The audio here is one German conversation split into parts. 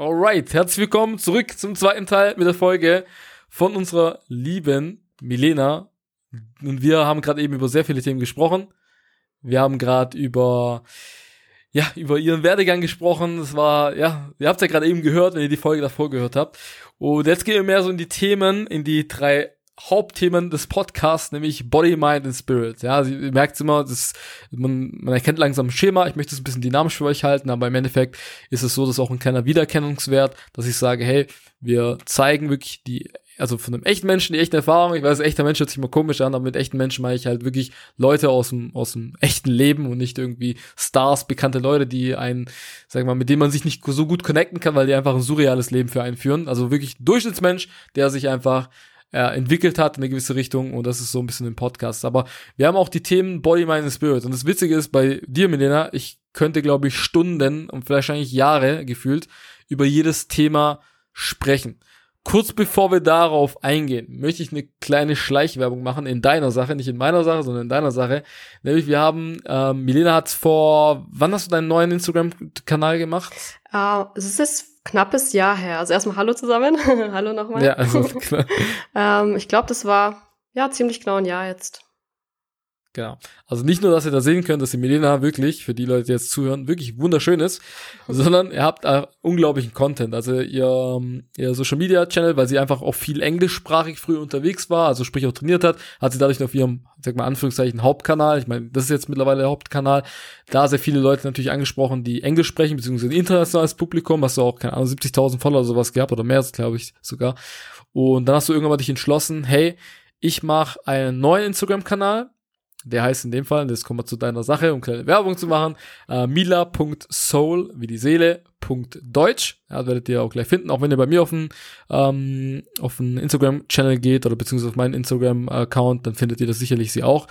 Alright, herzlich willkommen zurück zum zweiten Teil mit der Folge von unserer lieben Milena. Und wir haben gerade eben über sehr viele Themen gesprochen. Wir haben gerade über ja, über ihren Werdegang gesprochen. Das war, ja, ihr habt ja gerade eben gehört, wenn ihr die Folge davor gehört habt. Und jetzt gehen wir mehr so in die Themen, in die drei Hauptthemen des Podcasts, nämlich Body, Mind and Spirit. Ja, also ihr merkt immer, das, man, man erkennt langsam ein Schema. Ich möchte es ein bisschen dynamisch für euch halten, aber im Endeffekt ist es so, dass auch ein kleiner Wiedererkennungswert, dass ich sage, hey, wir zeigen wirklich die also von einem echten Menschen die echte Erfahrung. Ich weiß, echter Mensch hört sich immer komisch an, aber mit echten Menschen meine ich halt wirklich Leute aus dem, aus dem echten Leben und nicht irgendwie Stars, bekannte Leute, die einen, sag mal, mit denen man sich nicht so gut connecten kann, weil die einfach ein surreales Leben für einen führen. Also wirklich Durchschnittsmensch, der sich einfach äh, entwickelt hat in eine gewisse Richtung und das ist so ein bisschen im Podcast. Aber wir haben auch die Themen Body, Mind and Spirit und das Witzige ist bei dir, Milena, ich könnte, glaube ich, Stunden und vielleicht eigentlich Jahre gefühlt über jedes Thema sprechen. Kurz bevor wir darauf eingehen, möchte ich eine kleine Schleichwerbung machen in deiner Sache, nicht in meiner Sache, sondern in deiner Sache. Nämlich wir haben, ähm, Milena hat vor, wann hast du deinen neuen Instagram-Kanal gemacht? Uh, es ist knappes Jahr her. Also erstmal Hallo zusammen. hallo nochmal. Ja, also klar. ähm, ich glaube, das war ja ziemlich genau ein Jahr jetzt. Genau. Also nicht nur, dass ihr da sehen könnt, dass die Milena wirklich, für die Leute, die jetzt zuhören, wirklich wunderschön ist, sondern ihr habt unglaublichen Content. Also ihr, ähm, ihr Social Media Channel, weil sie einfach auch viel englischsprachig früher unterwegs war, also sprich auch trainiert hat, hat sie dadurch auf ihrem, sag mal, Anführungszeichen Hauptkanal, ich meine, das ist jetzt mittlerweile der Hauptkanal, da sehr viele Leute natürlich angesprochen, die Englisch sprechen, beziehungsweise internationales Publikum, hast du auch, keine Ahnung, 70.000 Follower oder sowas gehabt oder mehr, glaube ich sogar. Und dann hast du irgendwann mal dich entschlossen, hey, ich mache einen neuen Instagram-Kanal, der heißt in dem Fall, das kommen wir zu deiner Sache, um kleine Werbung zu machen, äh, mila.soul, wie die Seele, Deutsch. Ja, werdet ihr auch gleich finden, auch wenn ihr bei mir auf den, ähm, auf den Instagram-Channel geht oder beziehungsweise auf meinen Instagram-Account, dann findet ihr das sicherlich sie auch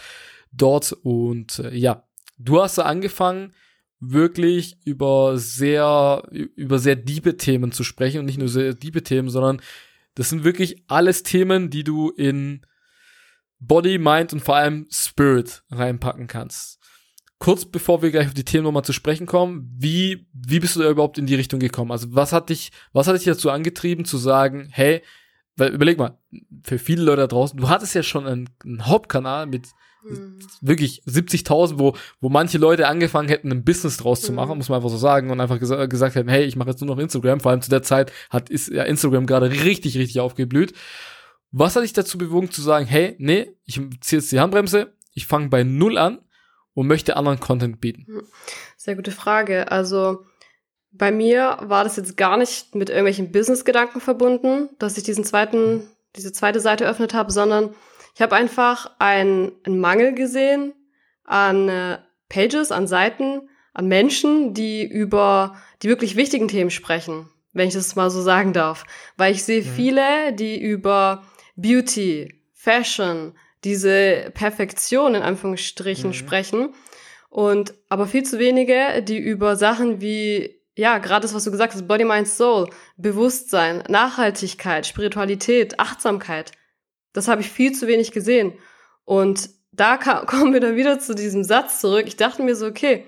dort. Und äh, ja, du hast da angefangen, wirklich über sehr, über sehr diebe Themen zu sprechen und nicht nur sehr diebe Themen, sondern das sind wirklich alles Themen, die du in Body, Mind und vor allem Spirit reinpacken kannst. Kurz bevor wir gleich auf die Themen nochmal zu sprechen kommen, wie, wie bist du da überhaupt in die Richtung gekommen? Also was hat dich, was hat dich dazu angetrieben zu sagen, hey, weil überleg mal, für viele Leute da draußen, du hattest ja schon einen, einen Hauptkanal mit hm. wirklich 70.000, wo, wo manche Leute angefangen hätten, ein Business draus zu machen, muss man einfach so sagen, und einfach gesa gesagt hätten, hey, ich mache jetzt nur noch Instagram. Vor allem zu der Zeit hat ist ja Instagram gerade richtig, richtig aufgeblüht. Was hat dich dazu bewogen zu sagen, hey, nee, ich ziehe jetzt die Handbremse, ich fange bei Null an und möchte anderen Content bieten? Hm. Sehr gute Frage. Also bei mir war das jetzt gar nicht mit irgendwelchen Business-Gedanken verbunden, dass ich diesen zweiten, diese zweite Seite öffnet habe, sondern ich habe einfach einen, einen Mangel gesehen an äh, Pages, an Seiten, an Menschen, die über die wirklich wichtigen Themen sprechen, wenn ich das mal so sagen darf. Weil ich sehe mhm. viele, die über Beauty, Fashion, diese Perfektion in Anführungsstrichen mhm. sprechen. Und aber viel zu wenige, die über Sachen wie, ja, gerade das, was du gesagt hast, Body, Mind, Soul, Bewusstsein, Nachhaltigkeit, Spiritualität, Achtsamkeit, das habe ich viel zu wenig gesehen. Und da kommen wir dann wieder zu diesem Satz zurück. Ich dachte mir so, okay,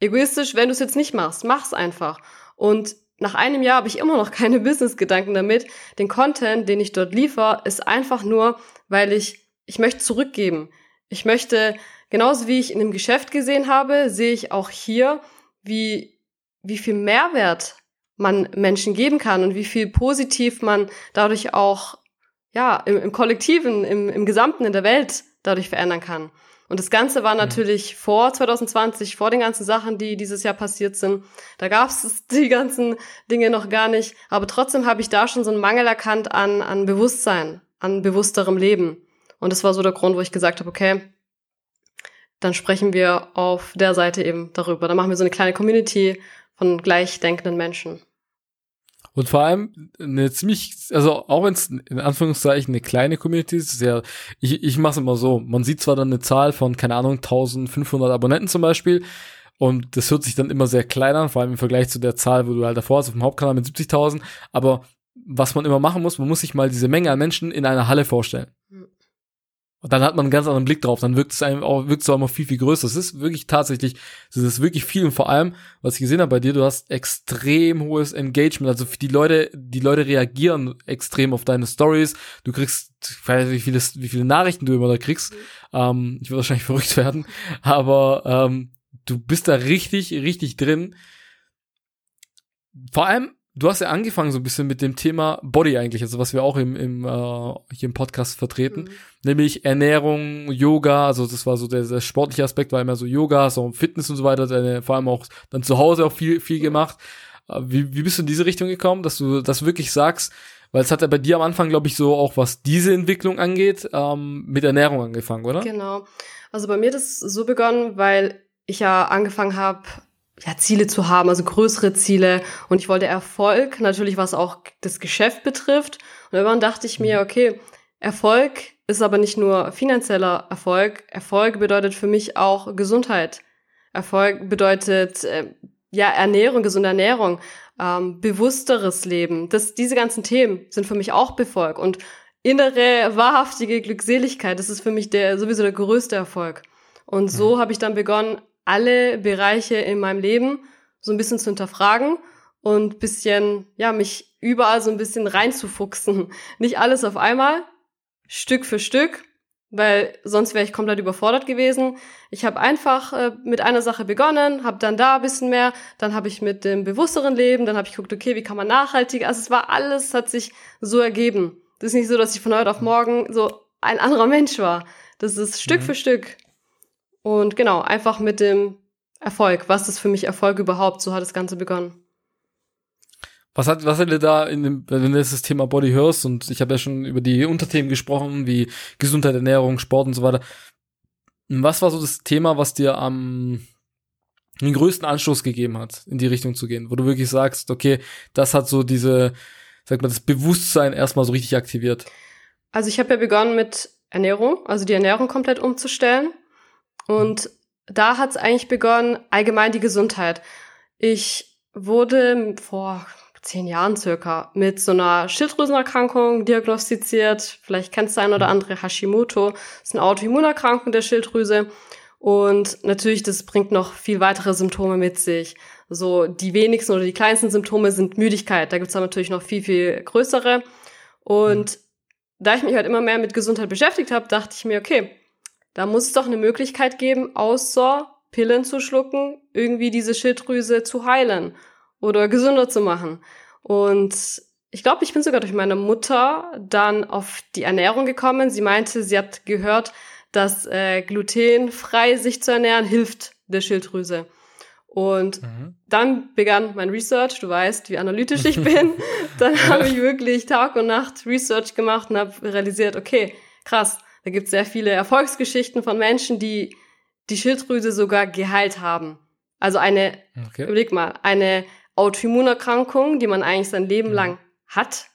egoistisch, wenn du es jetzt nicht machst, mach's einfach. Und nach einem Jahr habe ich immer noch keine Business-Gedanken damit. Den Content, den ich dort liefere, ist einfach nur, weil ich, ich möchte zurückgeben. Ich möchte, genauso wie ich in einem Geschäft gesehen habe, sehe ich auch hier, wie, wie viel Mehrwert man Menschen geben kann und wie viel positiv man dadurch auch, ja, im, im Kollektiven, im, im Gesamten in der Welt dadurch verändern kann. Und das Ganze war natürlich mhm. vor 2020, vor den ganzen Sachen, die dieses Jahr passiert sind. Da gab es die ganzen Dinge noch gar nicht. Aber trotzdem habe ich da schon so einen Mangel erkannt an, an Bewusstsein, an bewussterem Leben. Und das war so der Grund, wo ich gesagt habe, okay, dann sprechen wir auf der Seite eben darüber. Dann machen wir so eine kleine Community von gleichdenkenden Menschen. Und vor allem eine ziemlich, also auch wenn es in Anführungszeichen eine kleine Community ist, ja, ich, ich mache es immer so, man sieht zwar dann eine Zahl von, keine Ahnung, 1500 Abonnenten zum Beispiel, und das hört sich dann immer sehr klein an, vor allem im Vergleich zu der Zahl, wo du halt davor hast, auf dem Hauptkanal mit 70.000, aber was man immer machen muss, man muss sich mal diese Menge an Menschen in einer Halle vorstellen. Und dann hat man einen ganz anderen Blick drauf, dann wirkt es einem auch, wirkt es auch immer viel, viel größer. Es ist wirklich tatsächlich, es ist wirklich viel und vor allem, was ich gesehen habe bei dir, du hast extrem hohes Engagement. Also die Leute, die Leute reagieren extrem auf deine Stories. Du kriegst, ich weiß nicht, wie viele, wie viele Nachrichten du immer da kriegst. Ähm, ich würde wahrscheinlich verrückt werden, aber ähm, du bist da richtig, richtig drin. Vor allem, du hast ja angefangen so ein bisschen mit dem Thema Body eigentlich, also was wir auch im, im äh, hier im Podcast vertreten, mhm. nämlich Ernährung, Yoga, also das war so der, der sportliche Aspekt, war immer so Yoga, so Fitness und so weiter, deine, vor allem auch dann zu Hause auch viel, viel gemacht. Äh, wie, wie bist du in diese Richtung gekommen, dass du das wirklich sagst, weil es hat ja bei dir am Anfang, glaube ich, so auch was diese Entwicklung angeht, ähm, mit Ernährung angefangen, oder? Genau. Also bei mir das so begonnen, weil ich ja angefangen habe, ja, Ziele zu haben, also größere Ziele. Und ich wollte Erfolg, natürlich was auch das Geschäft betrifft. Und irgendwann dachte ich mir, mhm. okay, Erfolg ist aber nicht nur finanzieller Erfolg. Erfolg bedeutet für mich auch Gesundheit. Erfolg bedeutet äh, ja Ernährung, gesunde Ernährung, ähm, bewussteres Leben. Das, diese ganzen Themen sind für mich auch Befolg und innere wahrhaftige Glückseligkeit. Das ist für mich der sowieso der größte Erfolg. Und so mhm. habe ich dann begonnen, alle Bereiche in meinem Leben so ein bisschen zu hinterfragen und bisschen, ja, mich überall so ein bisschen reinzufuchsen. Nicht alles auf einmal, Stück für Stück, weil sonst wäre ich komplett überfordert gewesen. Ich habe einfach äh, mit einer Sache begonnen, habe dann da ein bisschen mehr, dann habe ich mit dem bewussteren Leben, dann habe ich geguckt, okay, wie kann man nachhaltig, also es war alles, hat sich so ergeben. Das ist nicht so, dass ich von heute auf morgen so ein anderer Mensch war. Das ist Stück mhm. für Stück. Und genau, einfach mit dem Erfolg. Was ist für mich Erfolg überhaupt? So hat das Ganze begonnen. Was hat, was hat dir da in dem, wenn du das Thema Body hörst und ich habe ja schon über die Unterthemen gesprochen, wie Gesundheit, Ernährung, Sport und so weiter. Was war so das Thema, was dir am den größten Anstoß gegeben hat, in die Richtung zu gehen, wo du wirklich sagst, okay, das hat so diese, sag mal, das Bewusstsein erstmal so richtig aktiviert? Also ich habe ja begonnen mit Ernährung, also die Ernährung komplett umzustellen. Und da hat es eigentlich begonnen, allgemein die Gesundheit. Ich wurde vor zehn Jahren circa mit so einer Schilddrüsenerkrankung diagnostiziert. Vielleicht kennst du ein oder andere Hashimoto. Das ist eine Autoimmunerkrankung der Schilddrüse. Und natürlich, das bringt noch viel weitere Symptome mit sich. So die wenigsten oder die kleinsten Symptome sind Müdigkeit. Da gibt's dann natürlich noch viel, viel größere. Und mhm. da ich mich halt immer mehr mit Gesundheit beschäftigt habe, dachte ich mir, okay, da muss es doch eine Möglichkeit geben, außer Pillen zu schlucken, irgendwie diese Schilddrüse zu heilen oder gesünder zu machen. Und ich glaube, ich bin sogar durch meine Mutter dann auf die Ernährung gekommen. Sie meinte, sie hat gehört, dass äh, glutenfrei sich zu ernähren hilft der Schilddrüse. Und mhm. dann begann mein Research. Du weißt, wie analytisch ich bin. dann habe ich wirklich Tag und Nacht Research gemacht und habe realisiert, okay, krass, da gibt es sehr viele Erfolgsgeschichten von Menschen, die die Schilddrüse sogar geheilt haben. Also eine, okay. überleg mal, eine Autoimmunerkrankung, die man eigentlich sein Leben mhm. lang hat,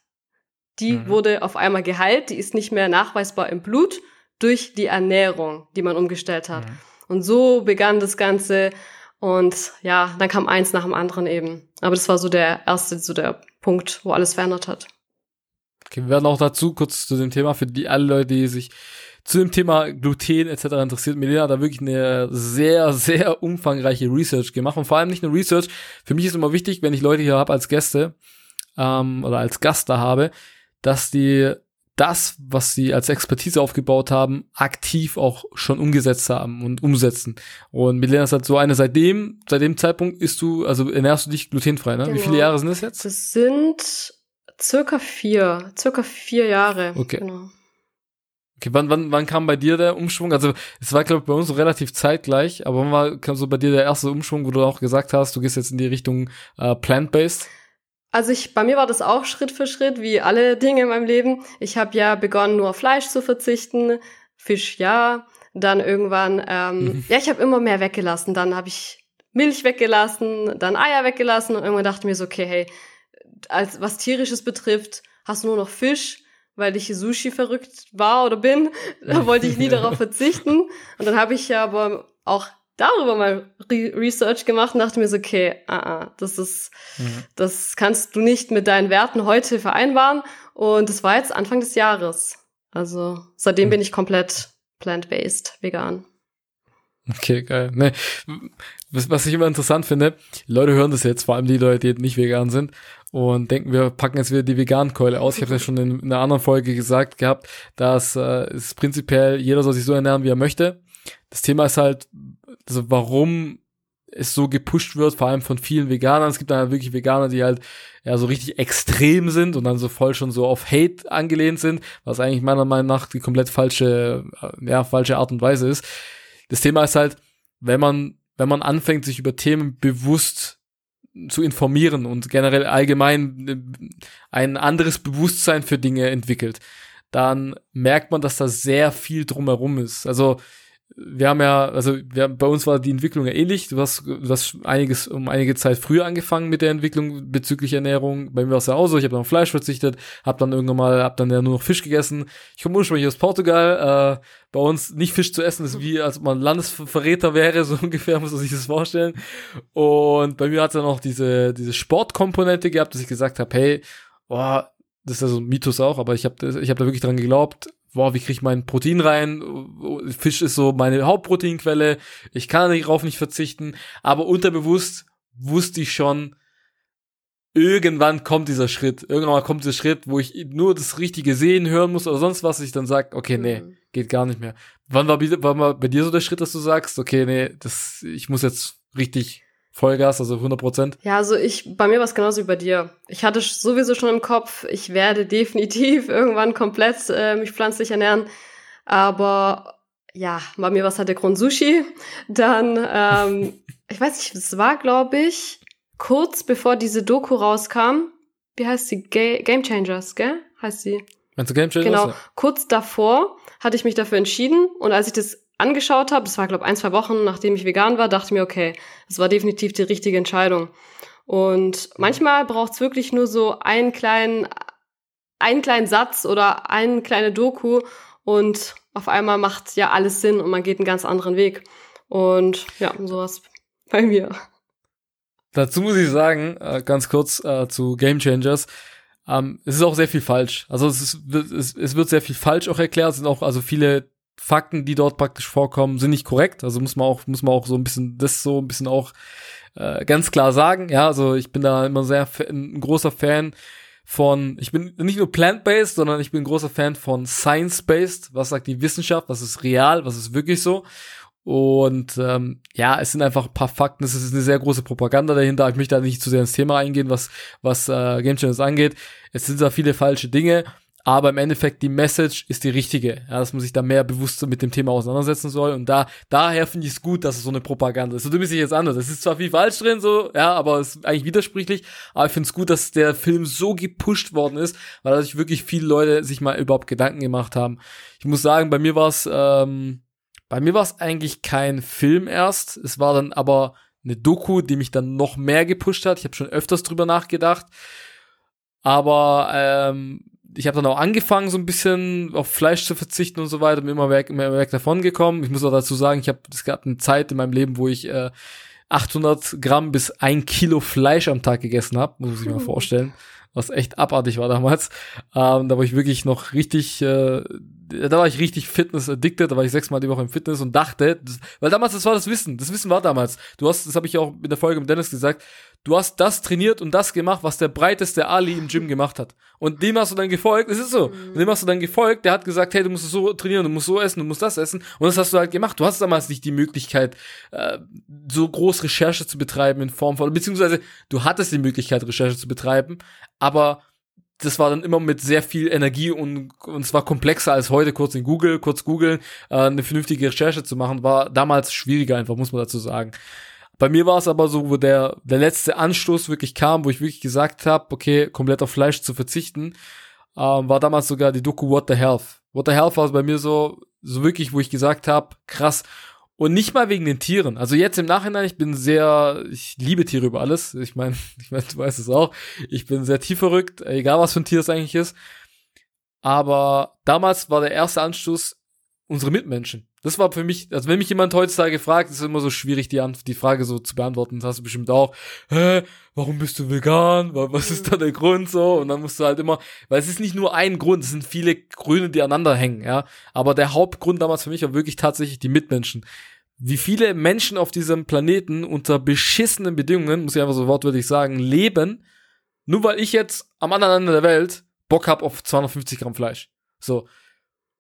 die mhm. wurde auf einmal geheilt, die ist nicht mehr nachweisbar im Blut durch die Ernährung, die man umgestellt hat. Mhm. Und so begann das Ganze und ja, dann kam eins nach dem anderen eben. Aber das war so der erste, so der Punkt, wo alles verändert hat. Okay, wir werden auch dazu kurz zu dem Thema für die alle Leute, die sich zu dem Thema Gluten etc. interessiert. Milena hat da wirklich eine sehr, sehr umfangreiche Research gemacht und vor allem nicht nur Research. Für mich ist immer wichtig, wenn ich Leute hier habe als Gäste ähm, oder als Gast da habe, dass die das, was sie als Expertise aufgebaut haben, aktiv auch schon umgesetzt haben und umsetzen. Und Milena ist halt so eine, seitdem, seit dem Zeitpunkt isst du, also ernährst du dich glutenfrei, ne? Genau. Wie viele Jahre sind das jetzt? Das sind Circa vier, circa vier Jahre. Okay. Genau. Okay, wann, wann, wann kam bei dir der Umschwung? Also es war, glaube ich, bei uns so relativ zeitgleich, aber wann war, kam so bei dir der erste Umschwung, wo du auch gesagt hast, du gehst jetzt in die Richtung äh, plant-based? Also ich, bei mir war das auch Schritt für Schritt, wie alle Dinge in meinem Leben. Ich habe ja begonnen, nur auf Fleisch zu verzichten, Fisch ja, dann irgendwann, ähm, mhm. ja, ich habe immer mehr weggelassen. Dann habe ich Milch weggelassen, dann Eier weggelassen und irgendwann dachte ich mir so, okay, hey, als was tierisches betrifft, hast du nur noch Fisch, weil ich Sushi verrückt war oder bin. Da wollte ich nie darauf verzichten. Und dann habe ich aber auch darüber mal Re Research gemacht und dachte mir so, okay, uh -uh, das ist, mhm. das kannst du nicht mit deinen Werten heute vereinbaren. Und das war jetzt Anfang des Jahres. Also seitdem mhm. bin ich komplett plant-based, vegan. Okay, geil. Nee, was, was ich immer interessant finde, Leute hören das jetzt, vor allem die Leute, die nicht vegan sind, und denken, wir packen jetzt wieder die Vegan-Keule aus. Ich habe ja schon in, in, einer anderen Folge gesagt gehabt, dass äh, es prinzipiell jeder soll sich so ernähren, wie er möchte. Das Thema ist halt, also warum es so gepusht wird, vor allem von vielen Veganern. Es gibt dann halt wirklich Veganer, die halt ja so richtig extrem sind und dann so voll schon so auf Hate angelehnt sind, was eigentlich meiner Meinung nach die komplett falsche, äh, ja, falsche Art und Weise ist. Das Thema ist halt, wenn man, wenn man anfängt, sich über Themen bewusst zu informieren und generell allgemein äh, ein anderes Bewusstsein für Dinge entwickelt, dann merkt man, dass da sehr viel drumherum ist. Also wir haben ja, also wir, bei uns war die Entwicklung ja ähnlich. Du hast, du hast einiges um einige Zeit früher angefangen mit der Entwicklung bezüglich Ernährung. Bei mir war es ja auch so. Ich habe dann auf Fleisch verzichtet, habe dann irgendwann mal, habe dann ja nur noch Fisch gegessen. Ich komme ursprünglich aus Portugal. Äh, bei uns nicht Fisch zu essen ist wie, als ob man Landesverräter wäre, so ungefähr muss man sich das vorstellen. Und bei mir hat es dann auch diese diese Sportkomponente gehabt, dass ich gesagt habe, hey, boah, das ist ja so ein Mythos auch, aber ich habe ich hab da wirklich dran geglaubt, boah, wie kriege ich mein Protein rein? Fisch ist so meine Hauptproteinquelle. Ich kann darauf nicht verzichten. Aber unterbewusst wusste ich schon, irgendwann kommt dieser Schritt. Irgendwann kommt dieser Schritt, wo ich nur das Richtige sehen, hören muss oder sonst was. Ich dann sag, okay, nee, mhm. geht gar nicht mehr. Wann war, war bei dir so der Schritt, dass du sagst, okay, nee, das, ich muss jetzt richtig Vollgas, also 100 Prozent? Ja, also ich, bei mir war es genauso wie bei dir. Ich hatte sowieso schon im Kopf, ich werde definitiv irgendwann komplett äh, mich pflanzlich ernähren. Aber ja, bei mir war es halt der Grund Sushi. Dann, ähm, ich weiß nicht, es war, glaube ich, kurz bevor diese Doku rauskam. Wie heißt sie? Ga Game Changers, gell? Heißt sie. Meinst du Game Changers? Genau. Kurz davor hatte ich mich dafür entschieden und als ich das angeschaut habe, das war glaube ein, zwei Wochen, nachdem ich vegan war, dachte ich mir, okay, das war definitiv die richtige Entscheidung. Und manchmal braucht es wirklich nur so einen kleinen, einen kleinen Satz oder eine kleine Doku und auf einmal macht ja alles Sinn und man geht einen ganz anderen Weg. Und ja, sowas bei mir. Dazu muss ich sagen, äh, ganz kurz äh, zu Game Changers. Ähm, es ist auch sehr viel falsch. Also es, ist, es, es wird sehr viel falsch auch erklärt. Es sind auch also viele Fakten, die dort praktisch vorkommen, sind nicht korrekt. Also muss man auch, muss man auch so ein bisschen, das so ein bisschen auch äh, ganz klar sagen. Ja, also ich bin da immer sehr ein großer Fan von, ich bin nicht nur plant-based, sondern ich bin ein großer Fan von science-based. Was sagt die Wissenschaft? Was ist real? Was ist wirklich so? Und ähm, ja, es sind einfach ein paar Fakten, es ist eine sehr große Propaganda dahinter. Ich möchte da nicht zu sehr ins Thema eingehen, was, was äh, Game Channels angeht. Es sind da viele falsche Dinge aber im Endeffekt die Message ist die richtige, ja, dass man sich da mehr bewusst mit dem Thema auseinandersetzen soll und da daher finde ich es gut, dass es so eine Propaganda ist. So dumm sich jetzt an, das ist zwar viel falsch drin so, ja, aber es ist eigentlich widersprüchlich, aber ich finde es gut, dass der Film so gepusht worden ist, weil dadurch wirklich viele Leute sich mal überhaupt Gedanken gemacht haben. Ich muss sagen, bei mir war es ähm, bei mir war es eigentlich kein Film erst, es war dann aber eine Doku, die mich dann noch mehr gepusht hat. Ich habe schon öfters drüber nachgedacht. Aber ähm, ich habe dann auch angefangen, so ein bisschen auf Fleisch zu verzichten und so weiter, bin immer weg, immer weg davon gekommen. Ich muss auch dazu sagen, ich habe, es gab eine Zeit in meinem Leben, wo ich äh, 800 Gramm bis ein Kilo Fleisch am Tag gegessen habe, muss ich mir mal vorstellen, was echt abartig war damals. Ähm, da war ich wirklich noch richtig, äh, da war ich richtig Fitness-addicted, da war ich sechsmal die Woche im Fitness und dachte, das, weil damals, das war das Wissen, das Wissen war damals. Du hast, das habe ich auch in der Folge mit Dennis gesagt, du hast das trainiert und das gemacht, was der breiteste Ali im Gym gemacht hat. Und dem hast du dann gefolgt, es ist so. Mhm. dem hast du dann gefolgt, der hat gesagt, hey, du musst so trainieren, du musst so essen, du musst das essen. Und das hast du halt gemacht. Du hast damals nicht die Möglichkeit, äh, so groß Recherche zu betreiben in Form von, beziehungsweise du hattest die Möglichkeit, Recherche zu betreiben, aber das war dann immer mit sehr viel Energie und, und es war komplexer als heute, kurz in Google, kurz googeln, äh, eine vernünftige Recherche zu machen, war damals schwieriger einfach, muss man dazu sagen. Bei mir war es aber so, wo der, der letzte Anstoß wirklich kam, wo ich wirklich gesagt habe, okay, komplett auf Fleisch zu verzichten, ähm, war damals sogar die Doku What the Health. What the Health war bei mir so, so wirklich, wo ich gesagt habe, krass. Und nicht mal wegen den Tieren. Also jetzt im Nachhinein, ich bin sehr, ich liebe Tiere über alles. Ich meine, ich mein, du weißt es auch. Ich bin sehr tief verrückt, egal was für ein Tier es eigentlich ist. Aber damals war der erste Anstoß unsere Mitmenschen. Das war für mich, also wenn mich jemand heutzutage fragt, ist es immer so schwierig, die, die Frage so zu beantworten. Das hast du bestimmt auch. Hä, warum bist du vegan? Was ist da der Grund so? Und dann musst du halt immer, weil es ist nicht nur ein Grund, es sind viele Gründe, die aneinander hängen, ja. Aber der Hauptgrund damals für mich war wirklich tatsächlich die Mitmenschen. Wie viele Menschen auf diesem Planeten unter beschissenen Bedingungen, muss ich einfach so wortwörtlich sagen, leben, nur weil ich jetzt am anderen Ende der Welt Bock hab auf 250 Gramm Fleisch. So.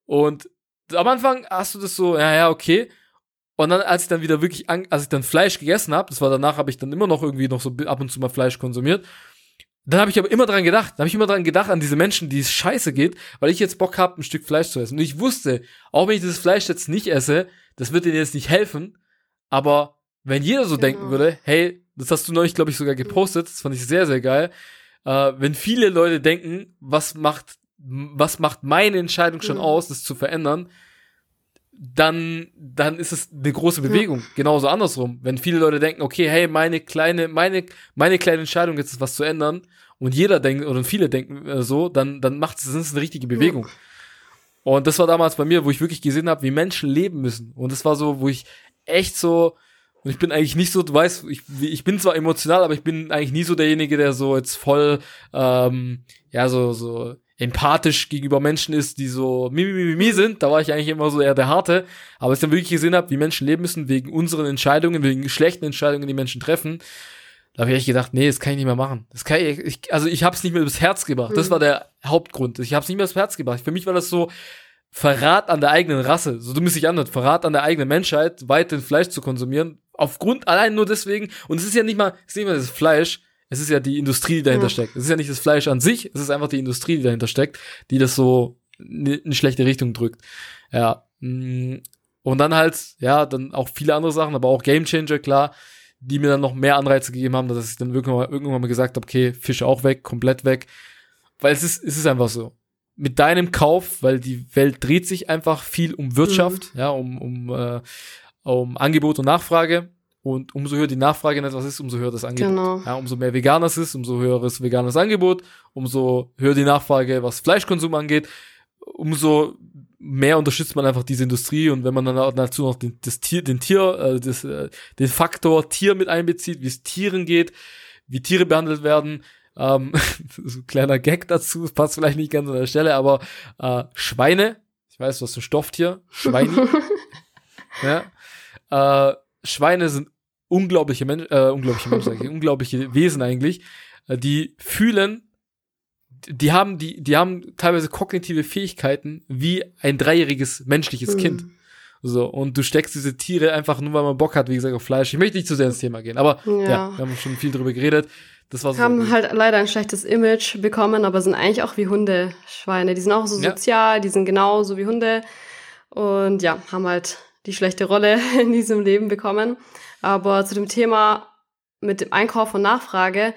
Und am Anfang hast du das so, ja, ja, okay. Und dann, als ich dann wieder wirklich, an, als ich dann Fleisch gegessen habe, das war danach, habe ich dann immer noch irgendwie noch so ab und zu mal Fleisch konsumiert. Dann habe ich aber immer dran gedacht, dann habe ich immer dran gedacht an diese Menschen, die es scheiße geht, weil ich jetzt Bock habe, ein Stück Fleisch zu essen. Und ich wusste, auch wenn ich das Fleisch jetzt nicht esse, das wird dir jetzt nicht helfen. Aber wenn jeder so genau. denken würde, hey, das hast du neulich, glaube ich, sogar gepostet, das fand ich sehr, sehr geil. Äh, wenn viele Leute denken, was macht was macht meine Entscheidung schon mhm. aus, das zu verändern, dann, dann ist es eine große Bewegung. Ja. Genauso andersrum. Wenn viele Leute denken, okay, hey, meine kleine, meine, meine kleine Entscheidung jetzt ist was zu ändern und jeder denkt, oder viele denken äh, so, dann, dann macht es, ist eine richtige Bewegung. Ja. Und das war damals bei mir, wo ich wirklich gesehen habe, wie Menschen leben müssen. Und das war so, wo ich echt so, und ich bin eigentlich nicht so, du weißt, ich, ich bin zwar emotional, aber ich bin eigentlich nie so derjenige, der so jetzt voll, ähm, ja, so, so empathisch gegenüber Menschen ist, die so mi, mi, mi, mi sind. Da war ich eigentlich immer so eher der Harte. Aber als ich dann wirklich gesehen habe, wie Menschen leben müssen, wegen unseren Entscheidungen, wegen schlechten Entscheidungen, die Menschen treffen, da habe ich echt gedacht, nee, das kann ich nicht mehr machen. Das kann ich, ich also ich habe es nicht mehr übers Herz gebracht. Das mhm. war der Hauptgrund. Ich habe es nicht mehr übers Herz gebracht. Für mich war das so Verrat an der eigenen Rasse. So dumm es sich anhört. Verrat an der eigenen Menschheit, weiterhin Fleisch zu konsumieren. Aufgrund allein nur deswegen. Und es ist ja nicht mal, es ist nicht mal das Fleisch es ist ja die Industrie, die dahinter ja. steckt. Es ist ja nicht das Fleisch an sich, es ist einfach die Industrie, die dahinter steckt, die das so in eine schlechte Richtung drückt. Ja. Mm. Und dann halt, ja, dann auch viele andere Sachen, aber auch Game Changer, klar, die mir dann noch mehr Anreize gegeben haben, dass ich dann irgendwann mal, irgendwann mal gesagt habe, okay, Fische auch weg, komplett weg. Weil es ist, es ist einfach so. Mit deinem Kauf, weil die Welt dreht sich einfach viel um Wirtschaft, mhm. ja, um, um, äh, um Angebot und Nachfrage. Und umso höher die Nachfrage in etwas ist, umso höher das Angebot. Genau. Ja, umso mehr Veganer es ist, umso höheres veganes Angebot, umso höher die Nachfrage, was Fleischkonsum angeht, umso mehr unterstützt man einfach diese Industrie und wenn man dann dazu noch den, das Tier, den Tier, äh, das, äh, den Faktor Tier mit einbezieht, wie es Tieren geht, wie Tiere behandelt werden, ähm, so ein kleiner Gag dazu, passt vielleicht nicht ganz an der Stelle, aber äh, Schweine, ich weiß, was ist ein Stofftier, Schweine, ja, äh, Schweine sind unglaubliche Menschen, äh, unglaubliche Menschen, unglaubliche Wesen eigentlich, äh, die fühlen, die haben, die, die haben teilweise kognitive Fähigkeiten wie ein dreijähriges menschliches mhm. Kind. So, und du steckst diese Tiere einfach nur, weil man Bock hat, wie gesagt, auf Fleisch. Ich möchte nicht zu sehr ins Thema gehen, aber ja, ja wir haben schon viel drüber geredet. Das war so haben halt leider ein schlechtes Image bekommen, aber sind eigentlich auch wie Hunde, Schweine. Die sind auch so ja. sozial, die sind genauso wie Hunde. Und ja, haben halt die schlechte Rolle in diesem Leben bekommen. Aber zu dem Thema mit dem Einkauf und Nachfrage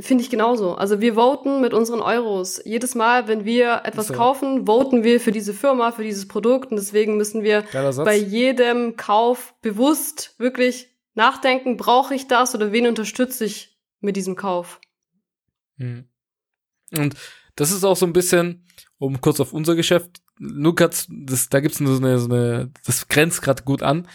finde ich genauso. Also wir voten mit unseren Euros. Jedes Mal, wenn wir etwas so. kaufen, voten wir für diese Firma, für dieses Produkt. Und deswegen müssen wir bei jedem Kauf bewusst wirklich nachdenken, brauche ich das oder wen unterstütze ich mit diesem Kauf? Hm. Und das ist auch so ein bisschen, um kurz auf unser Geschäft, Lukas, das, da gibt's so eine, so eine, das grenzt gerade gut an.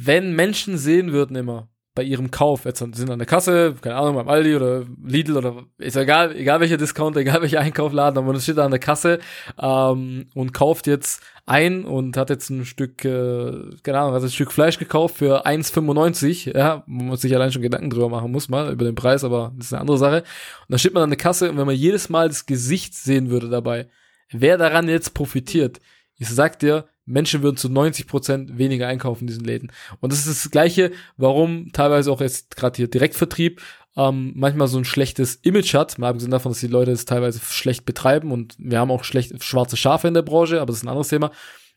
Wenn Menschen sehen würden immer bei ihrem Kauf, jetzt sind an der Kasse, keine Ahnung, beim Aldi oder Lidl oder ist egal, egal welcher Discount, egal welcher Einkaufladen, aber man steht da an der Kasse ähm, und kauft jetzt ein und hat jetzt ein Stück, äh, keine Ahnung, hat ein Stück Fleisch gekauft für 1,95, ja, wo man sich allein schon Gedanken drüber machen muss mal, über den Preis, aber das ist eine andere Sache. Und dann steht man an der Kasse und wenn man jedes Mal das Gesicht sehen würde dabei, wer daran jetzt profitiert, ich sag dir, Menschen würden zu 90 Prozent weniger einkaufen in diesen Läden. Und das ist das Gleiche, warum teilweise auch jetzt gerade hier Direktvertrieb ähm, manchmal so ein schlechtes Image hat, mal abgesehen davon, dass die Leute es teilweise schlecht betreiben und wir haben auch schlecht schwarze Schafe in der Branche, aber das ist ein anderes Thema.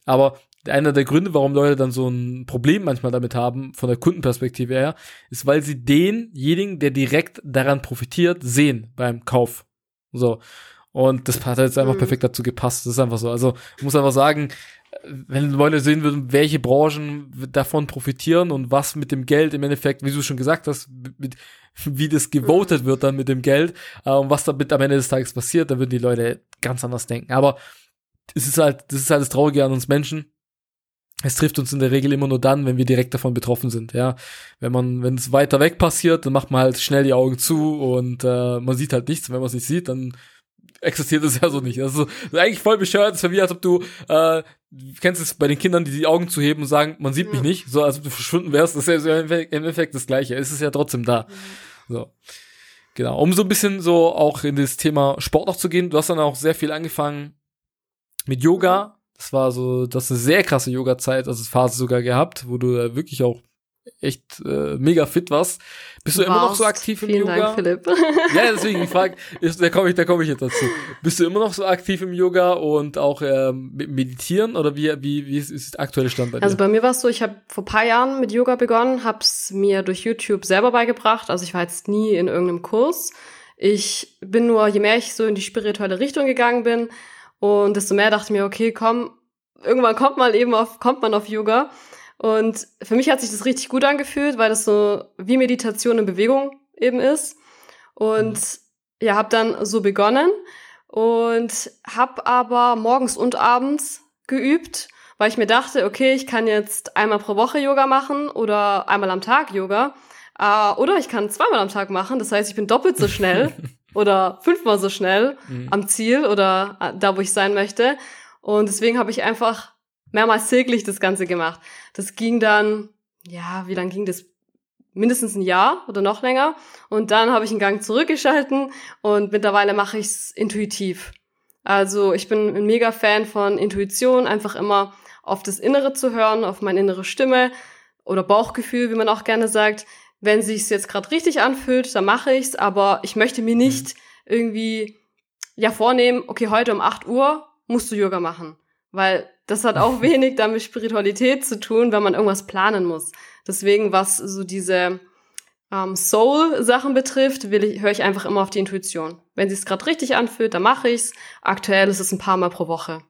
Aber einer der Gründe, warum Leute dann so ein Problem manchmal damit haben, von der Kundenperspektive her, ist, weil sie denjenigen, der direkt daran profitiert, sehen beim Kauf. So. Und das hat jetzt einfach mhm. perfekt dazu gepasst. Das ist einfach so. Also, ich muss einfach sagen, wenn Leute sehen würden, welche Branchen davon profitieren und was mit dem Geld im Endeffekt, wie du schon gesagt hast, mit, wie das gewotet mhm. wird dann mit dem Geld äh, und was damit am Ende des Tages passiert, dann würden die Leute ganz anders denken. Aber es ist halt, das ist halt das Traurige an uns Menschen. es trifft uns in der Regel immer nur dann, wenn wir direkt davon betroffen sind, ja. Wenn man, wenn es weiter weg passiert, dann macht man halt schnell die Augen zu und äh, man sieht halt nichts. Wenn man es nicht sieht, dann existiert es ja so nicht. Also das ist eigentlich voll bescheuert. Es ist wie, als ob du, äh, kennst es bei den Kindern, die die Augen zu heben und sagen, man sieht mich nicht, so als ob du verschwunden wärst. Das ist ja im Endeffekt das Gleiche. Es ist ja trotzdem da. Mhm. So. Genau. Um so ein bisschen so auch in das Thema Sport noch zu gehen. Du hast dann auch sehr viel angefangen mit Yoga das war so, das ist eine sehr krasse Yoga-Zeit, also Phase sogar gehabt, wo du da wirklich auch echt äh, mega fit warst. Bist du, du immer noch so aktiv im Vielen Yoga? Dank, Philipp. ja, deswegen, ich frage, da komme ich, da komme ich jetzt dazu. Bist du immer noch so aktiv im Yoga und auch ähm, meditieren oder wie, wie, wie ist, ist der aktuelle Stand bei dir? Also bei mir war es so, ich habe vor paar Jahren mit Yoga begonnen, hab's mir durch YouTube selber beigebracht. Also ich war jetzt nie in irgendeinem Kurs. Ich bin nur, je mehr ich so in die spirituelle Richtung gegangen bin, und desto mehr dachte ich mir, okay, komm, irgendwann kommt man eben auf, kommt man auf Yoga. Und für mich hat sich das richtig gut angefühlt, weil das so wie Meditation in Bewegung eben ist. Und mhm. ja, habe dann so begonnen und habe aber morgens und abends geübt, weil ich mir dachte, okay, ich kann jetzt einmal pro Woche Yoga machen oder einmal am Tag Yoga. Uh, oder ich kann zweimal am Tag machen, das heißt, ich bin doppelt so schnell oder fünfmal so schnell mhm. am Ziel oder äh, da, wo ich sein möchte. Und deswegen habe ich einfach mehrmals täglich das Ganze gemacht. Das ging dann, ja, wie lang ging das? Mindestens ein Jahr oder noch länger. Und dann habe ich einen Gang zurückgeschalten und mittlerweile mache ich es intuitiv. Also ich bin ein mega Fan von Intuition, einfach immer auf das Innere zu hören, auf meine innere Stimme oder Bauchgefühl, wie man auch gerne sagt wenn sich's jetzt gerade richtig anfühlt, dann mache ich's, aber ich möchte mir nicht mhm. irgendwie ja vornehmen, okay, heute um 8 Uhr musst du Yoga machen, weil das hat auch wenig damit Spiritualität zu tun, wenn man irgendwas planen muss. Deswegen, was so diese ähm, Soul-Sachen betrifft, will ich, höre ich einfach immer auf die Intuition. Wenn sich's gerade richtig anfühlt, dann mache ich's. Aktuell ist es ein paar Mal pro Woche.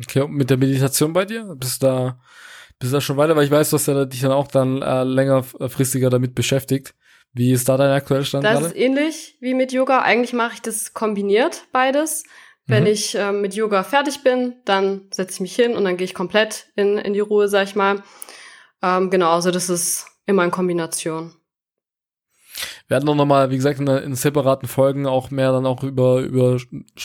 Okay, und mit der Meditation bei dir? Bist du da bist du da schon weiter? Weil ich weiß, du hast ja dich dann auch dann äh, längerfristiger damit beschäftigt. Wie ist da dein aktueller Stand Das gerade? ist ähnlich wie mit Yoga. Eigentlich mache ich das kombiniert, beides. Wenn mhm. ich ähm, mit Yoga fertig bin, dann setze ich mich hin und dann gehe ich komplett in, in die Ruhe, sag ich mal. Ähm, genau, also das ist immer in Kombination. Wir hatten noch mal, wie gesagt, in, in separaten Folgen auch mehr dann auch über, über,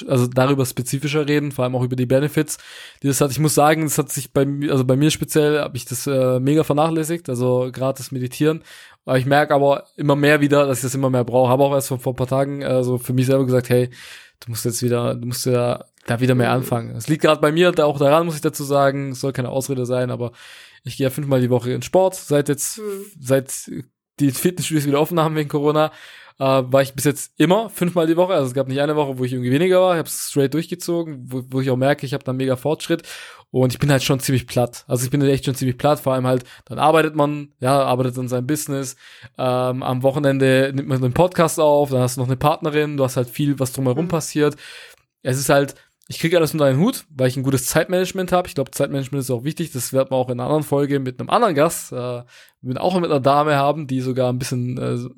also darüber spezifischer reden, vor allem auch über die Benefits, die das hat. Ich muss sagen, das hat sich bei mir, also bei mir speziell, habe ich das äh, mega vernachlässigt, also das Meditieren. Aber ich merke aber immer mehr wieder, dass ich das immer mehr brauche. Habe auch erst vor, vor ein paar Tagen äh, so für mich selber gesagt, hey, du musst jetzt wieder, du musst ja da wieder mehr anfangen. Es liegt gerade bei mir da auch daran, muss ich dazu sagen, es soll keine Ausrede sein, aber ich gehe ja fünfmal die Woche in Sport, seit jetzt, mhm. seit die Fitnessstudios wieder offen haben wegen Corona, äh, war ich bis jetzt immer fünfmal die Woche. Also es gab nicht eine Woche, wo ich irgendwie weniger war. Ich habe es straight durchgezogen, wo, wo ich auch merke, ich habe da mega Fortschritt. Und ich bin halt schon ziemlich platt. Also ich bin echt schon ziemlich platt. Vor allem halt, dann arbeitet man, ja, arbeitet an seinem Business. Ähm, am Wochenende nimmt man einen Podcast auf, dann hast du noch eine Partnerin, du hast halt viel, was drumherum mhm. passiert. Es ist halt, ich kriege alles unter einen Hut, weil ich ein gutes Zeitmanagement habe. Ich glaube, Zeitmanagement ist auch wichtig. Das werden wir auch in einer anderen Folge mit einem anderen Gast, äh, mit, auch mit einer Dame haben, die sogar ein bisschen äh, so,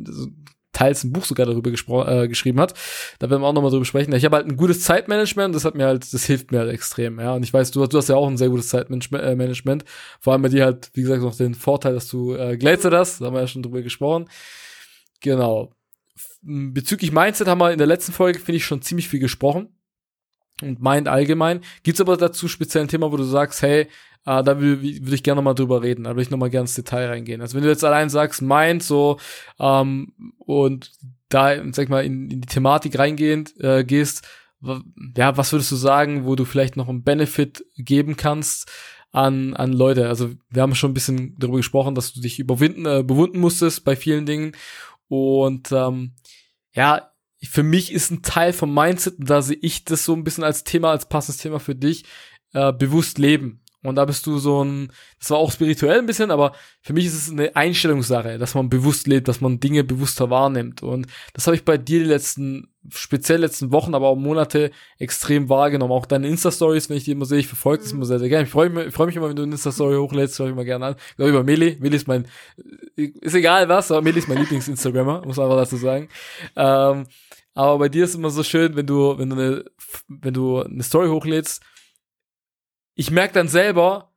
teils ein Buch sogar darüber äh, geschrieben hat. Da werden wir auch nochmal drüber sprechen. Ich habe halt ein gutes Zeitmanagement, das hat mir halt, das hilft mir halt extrem, ja. Und ich weiß, du, du hast ja auch ein sehr gutes Zeitmanagement. Vor allem bei dir halt, wie gesagt, noch den Vorteil, dass du äh, Glätze hast. Da haben wir ja schon drüber gesprochen. Genau. Bezüglich Mindset haben wir in der letzten Folge, finde ich, schon ziemlich viel gesprochen und Mind allgemein. Gibt's aber dazu speziell ein Thema, wo du sagst, hey, äh, da würde würd ich gerne nochmal drüber reden, da würde ich nochmal gerne ins Detail reingehen. Also wenn du jetzt allein sagst, Mind so ähm, und da, sag ich mal, in, in die Thematik reingehend äh, gehst, ja, was würdest du sagen, wo du vielleicht noch einen Benefit geben kannst an, an Leute? Also wir haben schon ein bisschen darüber gesprochen, dass du dich überwinden, äh, bewunden musstest bei vielen Dingen und ähm, ja, für mich ist ein Teil vom Mindset, und da sehe ich das so ein bisschen als Thema, als passendes Thema für dich, äh, bewusst leben. Und da bist du so ein, das war auch spirituell ein bisschen, aber für mich ist es eine Einstellungssache, dass man bewusst lebt, dass man Dinge bewusster wahrnimmt. Und das habe ich bei dir die letzten, speziell letzten Wochen, aber auch Monate extrem wahrgenommen. Auch deine Insta-Stories, wenn ich die immer sehe, ich verfolge das mhm. immer sehr, sehr gerne. Ich freue mich, ich freu mich immer, wenn du eine Insta-Story hochlädst, höre ich immer gerne an. Ich glaube über Meli. Meli ist mein, ist egal was, aber Meli ist mein Lieblings-Instagrammer, muss man einfach dazu sagen. Ähm, aber bei dir ist immer so schön, wenn du, wenn du eine, wenn du eine Story hochlädst, ich merke dann selber,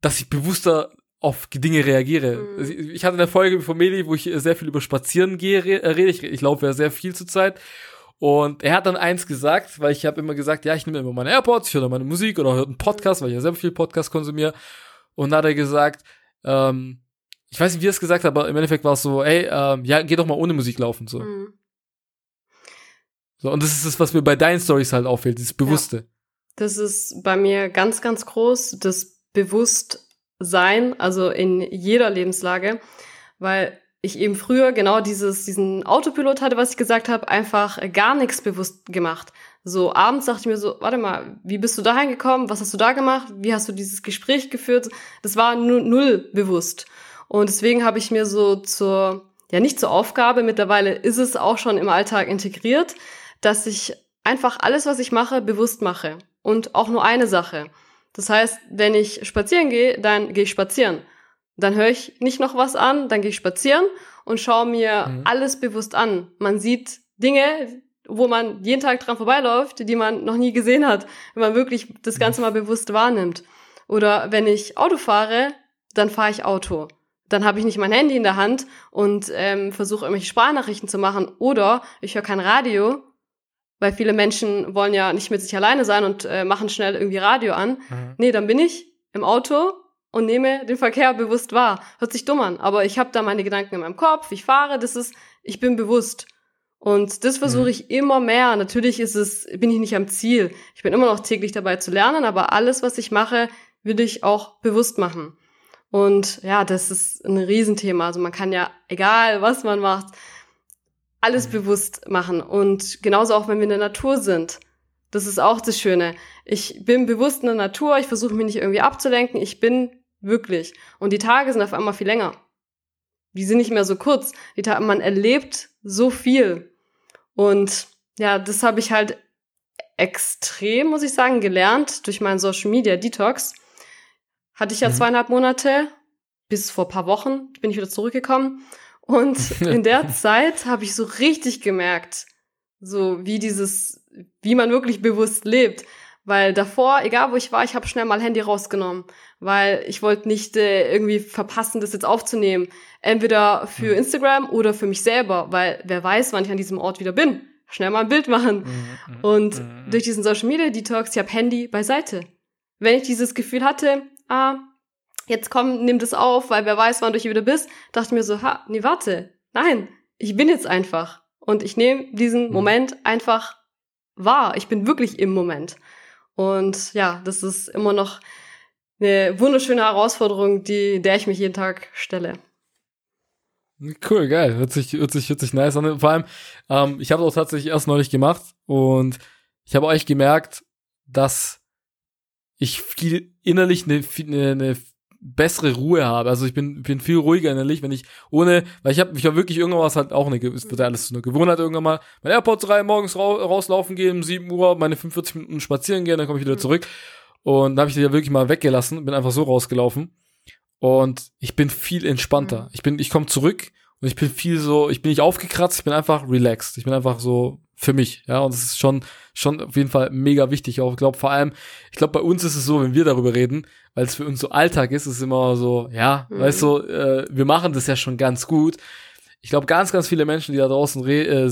dass ich bewusster auf Dinge reagiere. Mhm. Ich hatte eine Folge von Meli, wo ich sehr viel über Spazieren gehe, rede. Ich, ich laufe ja sehr viel zur Zeit. Und er hat dann eins gesagt, weil ich habe immer gesagt, ja, ich nehme immer meine AirPods, ich höre meine Musik oder höre einen Podcast, weil ich ja selber viel Podcast konsumiere. Und dann hat er gesagt, ähm, ich weiß nicht, wie er es gesagt hat, aber im Endeffekt war es so, ey, ähm, ja, geh doch mal ohne Musik laufen, so. Mhm. So. Und das ist das, was mir bei deinen Stories halt auffällt, dieses Bewusste. Das ist bei mir ganz, ganz groß, das Bewusstsein, also in jeder Lebenslage, weil ich eben früher genau dieses, diesen Autopilot hatte, was ich gesagt habe, einfach gar nichts bewusst gemacht. So abends dachte ich mir so, warte mal, wie bist du da hingekommen? Was hast du da gemacht? Wie hast du dieses Gespräch geführt? Das war nu null bewusst. Und deswegen habe ich mir so zur, ja nicht zur Aufgabe, mittlerweile ist es auch schon im Alltag integriert, dass ich einfach alles, was ich mache, bewusst mache. Und auch nur eine Sache. Das heißt, wenn ich spazieren gehe, dann gehe ich spazieren. Dann höre ich nicht noch was an, dann gehe ich spazieren und schaue mir Mhm. alles bewusst an. Man sieht Dinge, wo man jeden Tag dran vorbeiläuft, die man noch nie gesehen hat, wenn man wirklich das Ganze mal bewusst wahrnimmt. Oder wenn ich Auto fahre, dann fahre ich Auto. Dann habe ich nicht mein Handy in der Hand und ähm, versuche irgendwelche Sprachnachrichten zu machen. Oder ich höre kein Radio, weil viele Menschen wollen ja nicht mit sich alleine sein und äh, machen schnell irgendwie Radio an. Mhm. Nee, dann bin ich im Auto und nehme den Verkehr bewusst wahr. Hört sich dumm an, aber ich habe da meine Gedanken in meinem Kopf, ich fahre, das ist, ich bin bewusst. Und das versuche Mhm. ich immer mehr. Natürlich ist es, bin ich nicht am Ziel. Ich bin immer noch täglich dabei zu lernen, aber alles, was ich mache, will ich auch bewusst machen. Und ja, das ist ein Riesenthema. Also man kann ja, egal was man macht, alles bewusst machen. Und genauso auch, wenn wir in der Natur sind. Das ist auch das Schöne. Ich bin bewusst in der Natur, ich versuche mich nicht irgendwie abzulenken, ich bin wirklich. Und die Tage sind auf einmal viel länger. Die sind nicht mehr so kurz. Die Tage, man erlebt so viel. Und ja, das habe ich halt extrem, muss ich sagen, gelernt durch meinen Social Media Detox. Hatte ich ja Mhm. zweieinhalb Monate, bis vor paar Wochen bin ich wieder zurückgekommen. Und in der Zeit habe ich so richtig gemerkt, so wie dieses, wie man wirklich bewusst lebt. Weil davor, egal wo ich war, ich habe schnell mal Handy rausgenommen, weil ich wollte nicht äh, irgendwie verpassen, das jetzt aufzunehmen. Entweder für Mhm. Instagram oder für mich selber, weil wer weiß, wann ich an diesem Ort wieder bin. Schnell mal ein Bild machen. Mhm. Und Mhm. durch diesen Social Media Detox, ich habe Handy beiseite. Wenn ich dieses Gefühl hatte, ah, jetzt komm, nimm das auf, weil wer weiß, wann du hier wieder bist, dachte ich mir so, ha, nee, warte. Nein, ich bin jetzt einfach. Und ich nehme diesen Mhm. Moment einfach wahr. Ich bin wirklich im Moment. Und ja, das ist immer noch eine wunderschöne Herausforderung, die, der ich mich jeden Tag stelle. Cool, geil. Hört sich, hört sich, hört sich nice an. Vor allem, ähm, ich habe auch tatsächlich erst neulich gemacht und ich habe euch gemerkt, dass ich viel innerlich eine, eine, eine bessere Ruhe habe. Also ich bin, bin viel ruhiger innerlich, wenn ich ohne, weil ich habe ich hab wirklich irgendwann was halt auch eine, es wird ja alles zu einer Gewohnheit irgendwann mal, meine AirPods rein, morgens rau, rauslaufen gehen, um 7 Uhr, meine 45 Minuten spazieren gehen, dann komme ich wieder Mhm. zurück. Und da habe ich die ja wirklich mal weggelassen, bin einfach so rausgelaufen. Und ich bin viel entspannter. Mhm. Ich bin, ich komme zurück und ich bin viel so, ich bin nicht aufgekratzt, ich bin einfach relaxed. Ich bin einfach so für mich, ja. Und das ist schon, schon auf jeden Fall mega wichtig. Auch ich glaube vor allem, ich glaube bei uns ist es so, wenn wir darüber reden, weil es für uns so Alltag ist, ist es immer so, ja, Mhm. weißt du, äh, wir machen das ja schon ganz gut. Ich glaube, ganz, ganz viele Menschen, die da draußen re äh,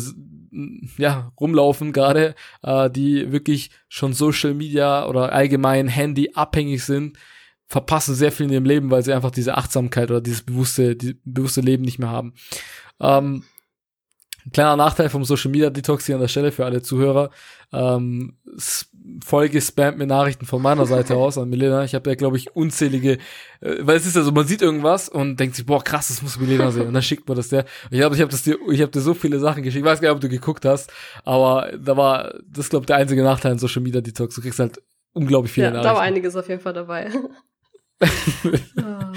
ja, rumlaufen gerade, äh, die wirklich schon Social Media oder allgemein Handy abhängig sind, verpassen sehr viel in ihrem Leben, weil sie einfach diese Achtsamkeit oder dieses bewusste, die, bewusste Leben nicht mehr haben. Ähm, ein kleiner Nachteil vom Social Media Detox hier an der Stelle für alle Zuhörer. Ähm, s- voll gespammt mit Nachrichten von meiner Seite aus an Milena. Ich habe ja, glaube ich, unzählige, äh, weil es ist ja so, man sieht irgendwas und denkt sich, boah, krass, das muss Milena sehen. Und dann schickt man das der. Ich glaube, ich habe das dir, ich habe dir so viele Sachen geschickt. Ich weiß gar nicht, ob du geguckt hast, aber da war, das glaube ich, der einzige Nachteil an Social Media Detox. Du kriegst halt unglaublich viele Ja, da war Nachrichten. einiges auf jeden Fall dabei. Ah.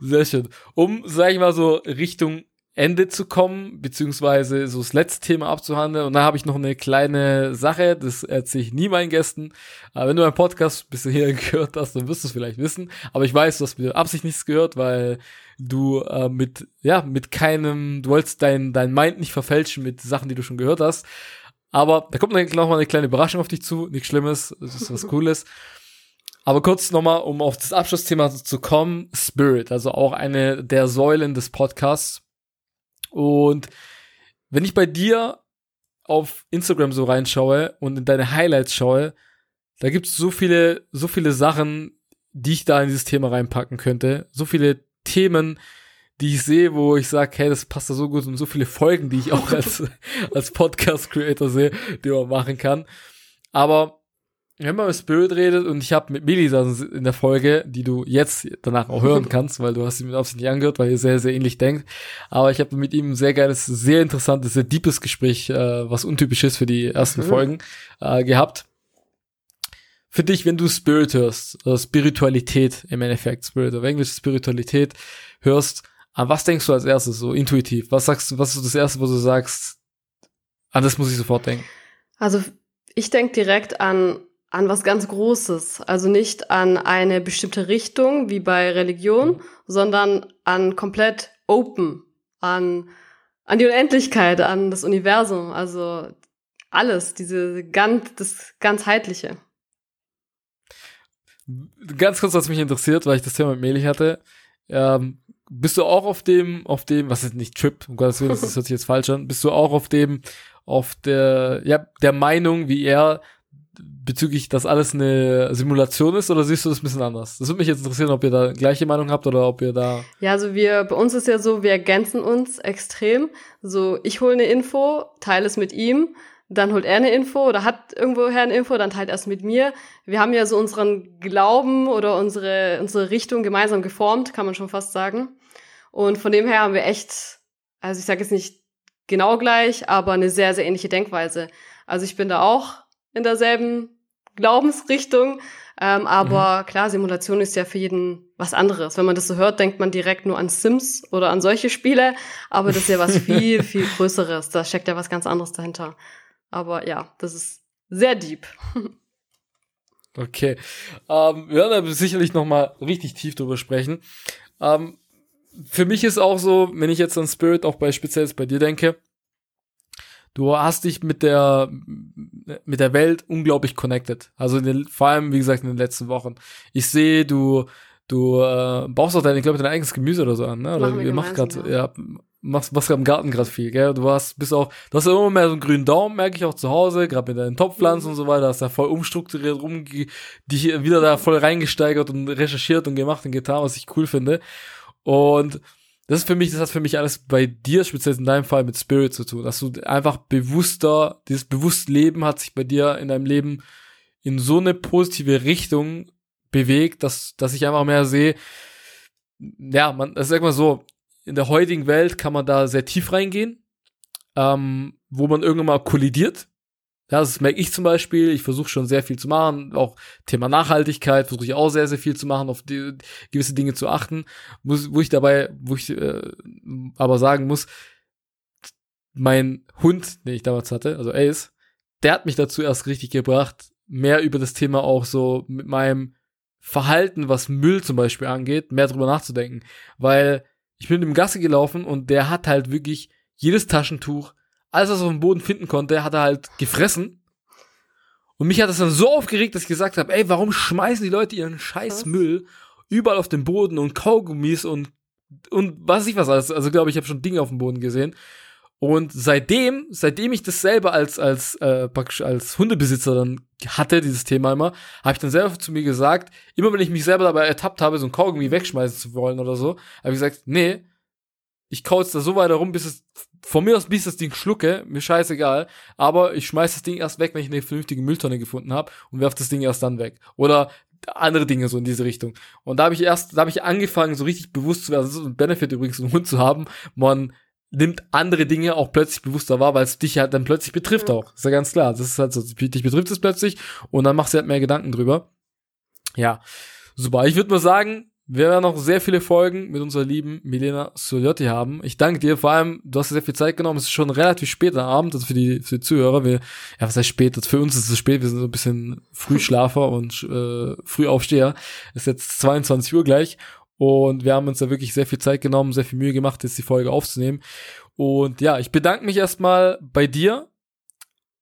Sehr schön. Um, sag ich mal, so Richtung Ende zu kommen, beziehungsweise so das letzte Thema abzuhandeln. Und da habe ich noch eine kleine Sache, das erzähle ich nie meinen Gästen. Aber wenn du meinen Podcast bis hierhin gehört hast, dann wirst du es vielleicht wissen. Aber ich weiß, du hast mit Absicht nichts gehört, weil du äh, mit, ja, mit keinem, du wolltest dein, dein Mind nicht verfälschen mit Sachen, die du schon gehört hast. Aber da kommt noch mal eine kleine Überraschung auf dich zu, nichts Schlimmes, das ist was Cooles. Aber kurz nochmal, um auf das Abschlussthema zu kommen, Spirit, also auch eine der Säulen des Podcasts. Und wenn ich bei dir auf Instagram so reinschaue und in deine Highlights schaue, da gibt's so viele, so viele Sachen, die ich da in dieses Thema reinpacken könnte. So viele Themen, die ich sehe, wo ich sage, hey, das passt da so gut und so viele Folgen, die ich auch als, als Podcast-Creator sehe, die man machen kann. Aber wenn man über Spirit redet und ich habe mit Melisa in der Folge, die du jetzt danach auch hören kannst, weil du hast sie mit Aufsicht nicht angehört, weil ihr sehr, sehr ähnlich denkt. Aber ich habe mit ihm ein sehr geiles, sehr interessantes, sehr deepes Gespräch, äh, was untypisch ist für die ersten mhm. Folgen, äh, gehabt. Für dich, wenn du Spirit hörst, oder Spiritualität im Endeffekt, Spirit, oder englische Spiritualität hörst, an was denkst du als erstes, so intuitiv? Was sagst du, was ist das erste, wo du sagst, an das muss ich sofort denken? Also, ich denk direkt an an was ganz Großes. Also nicht an eine bestimmte Richtung wie bei Religion, mhm. sondern an komplett open, an, an die Unendlichkeit, an das Universum. Also alles, diese ganz, das ganzheitliche. Ganz kurz, was mich interessiert, weil ich das Thema mit Meli hatte. Ähm, bist du auch auf dem, auf dem, was ist nicht Trip, um Gottes Willen, das hört sich jetzt falsch an, bist du auch auf dem, auf der, ja, der Meinung, wie er, bezüglich, dass alles eine Simulation ist oder siehst du das ein bisschen anders? Das würde mich jetzt interessieren, ob ihr da gleiche Meinung habt oder ob ihr da. Ja, also wir, bei uns ist ja so, wir ergänzen uns extrem. So, ich hole eine Info, teile es mit ihm, dann holt er eine Info oder hat irgendwoher eine Info, dann teilt er es mit mir. Wir haben ja so unseren Glauben oder unsere, unsere Richtung gemeinsam geformt, kann man schon fast sagen. Und von dem her haben wir echt, also ich sage jetzt nicht genau gleich, aber eine sehr, sehr ähnliche Denkweise. Also ich bin da auch in derselben Glaubensrichtung. Ähm, aber mhm. klar, Simulation ist ja für jeden was anderes. Wenn man das so hört, denkt man direkt nur an Sims oder an solche Spiele. Aber das ist ja was viel, viel Größeres. Da steckt ja was ganz anderes dahinter. Aber ja, das ist sehr deep. Okay. Ähm, wir werden da sicherlich noch mal richtig tief drüber sprechen. Ähm, für mich ist auch so, wenn ich jetzt an Spirit auch bei speziell bei dir denke, du hast dich mit der mit der Welt unglaublich connected. Also den, vor allem, wie gesagt, in den letzten Wochen. Ich sehe, du du äh, baust auch dein, ich glaube, dein eigenes Gemüse oder so an, ne? Oder ihr macht gerade, ja. ja, machst, machst gerade im Garten gerade viel, gell? Du hast, bist auch, du hast ja immer mehr so einen grünen Daumen, merke ich auch zu Hause, gerade mit deinen Topfpflanzen mhm. und so weiter, hast da voll umstrukturiert, rum, dich wieder da voll reingesteigert und recherchiert und gemacht und getan, was ich cool finde. Und das ist für mich, das hat für mich alles bei dir, speziell in deinem Fall, mit Spirit zu tun. Dass du einfach bewusster, dieses bewusste Leben hat sich bei dir in deinem Leben in so eine positive Richtung bewegt, dass, dass ich einfach mehr sehe, ja, man, das ist immer so, in der heutigen Welt kann man da sehr tief reingehen, ähm, wo man irgendwann mal kollidiert das merke ich zum Beispiel. Ich versuche schon sehr viel zu machen. Auch Thema Nachhaltigkeit versuche ich auch sehr, sehr viel zu machen, auf die, gewisse Dinge zu achten. Muss, wo ich dabei, wo ich äh, aber sagen muss, mein Hund, den ich damals hatte, also Ace, der hat mich dazu erst richtig gebracht, mehr über das Thema auch so mit meinem Verhalten, was Müll zum Beispiel angeht, mehr drüber nachzudenken. Weil ich bin im Gasse gelaufen und der hat halt wirklich jedes Taschentuch, alles, was er auf dem Boden finden konnte, hat er halt gefressen. Und mich hat das dann so aufgeregt, dass ich gesagt habe, ey, warum schmeißen die Leute ihren scheiß Müll überall auf den Boden und Kaugummis und und was ich was alles. Also glaube ich, habe schon Dinge auf dem Boden gesehen. Und seitdem, seitdem ich das selber als als äh, praktisch als Hundebesitzer dann hatte, dieses Thema immer, habe ich dann selber zu mir gesagt, immer wenn ich mich selber dabei ertappt habe, so ein Kaugummi wegschmeißen zu wollen oder so, habe ich gesagt, nee, ich kau jetzt da so weiter rum, bis es von mir aus bis das Ding schlucke, mir scheißegal, aber ich schmeiß das Ding erst weg, wenn ich eine vernünftige Mülltonne gefunden habe und werf das Ding erst dann weg. Oder andere Dinge so in diese Richtung. Und da habe ich erst, da habe ich angefangen, so richtig bewusst zu werden. Das ist ein Benefit übrigens, einen Hund zu haben. Man nimmt andere Dinge auch plötzlich bewusster wahr, weil es dich halt dann plötzlich betrifft mhm. auch. ist ja ganz klar. Das ist halt so, dich betrifft es plötzlich und dann machst du halt mehr Gedanken drüber. Ja. Super. Ich würde mal sagen, wir werden noch sehr viele Folgen mit unserer lieben Milena Soliotti haben. Ich danke dir, vor allem, du hast sehr viel Zeit genommen. Es ist schon relativ spät am Abend, also für die, für die Zuhörer. Wir, ja, was heißt spät? Also für uns ist es spät, wir sind so ein bisschen Frühschlafer und äh, Frühaufsteher. Es ist jetzt 22 Uhr gleich. Und wir haben uns da wirklich sehr viel Zeit genommen, sehr viel Mühe gemacht, jetzt die Folge aufzunehmen. Und ja, ich bedanke mich erstmal bei dir